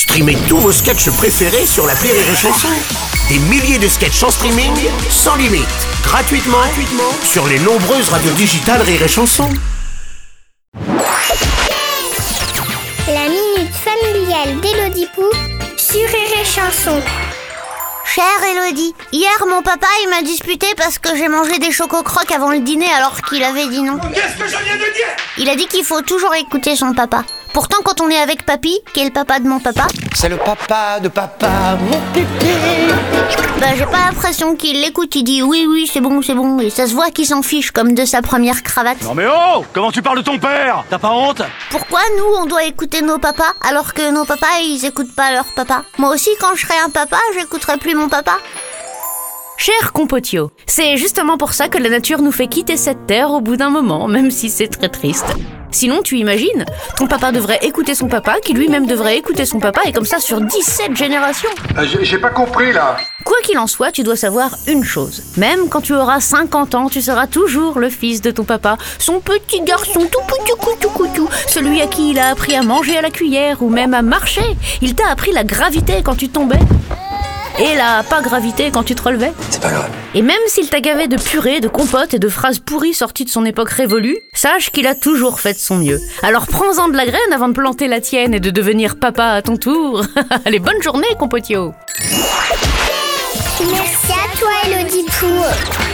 Streamez tous vos sketchs préférés sur la Rire et Chanson. Des milliers de sketchs en streaming, sans limite, gratuitement, gratuitement sur les nombreuses radios digitales Rire et Chanson. La minute familiale d'Élodie Pou sur Rire et Chanson. Chère Elodie, hier mon papa il m'a disputé parce que j'ai mangé des chococrocs avant le dîner alors qu'il avait dit non. Qu'est-ce que je viens de dire? Il a dit qu'il faut toujours écouter son papa. Pourtant quand on est avec papy, qui est le papa de mon papa, C'est le papa de papa, mon pipi. bah j'ai pas l'impression qu'il l'écoute, il dit oui oui c'est bon c'est bon et ça se voit qu'il s'en fiche comme de sa première cravate. Non mais oh Comment tu parles de ton père? T'as pas honte? Pourquoi nous on doit écouter nos papas alors que nos papas ils écoutent pas leur papa Moi aussi quand je serai un papa j'écouterai plus mon papa. Cher Compotio, c'est justement pour ça que la nature nous fait quitter cette terre au bout d'un moment, même si c'est très triste. Sinon, tu imagines, ton papa devrait écouter son papa, qui lui-même devrait écouter son papa, et comme ça sur 17 générations. Euh, J'ai pas compris là. Quoi qu'il en soit, tu dois savoir une chose. Même quand tu auras 50 ans, tu seras toujours le fils de ton papa, son petit garçon tout petit coutou coutou, celui à qui il a appris à manger à la cuillère ou même à marcher. Il t'a appris la gravité quand tu tombais. Et la pas gravité quand tu te relevais. C'est pas grave. Et même s'il t'a gavé de purée, de compote et de phrases pourries sorties de son époque révolue, sache qu'il a toujours fait de son mieux. Alors prends-en de la graine avant de planter la tienne et de devenir papa à ton tour. Allez, bonne journée, compotio Merci à toi Pou. Chanson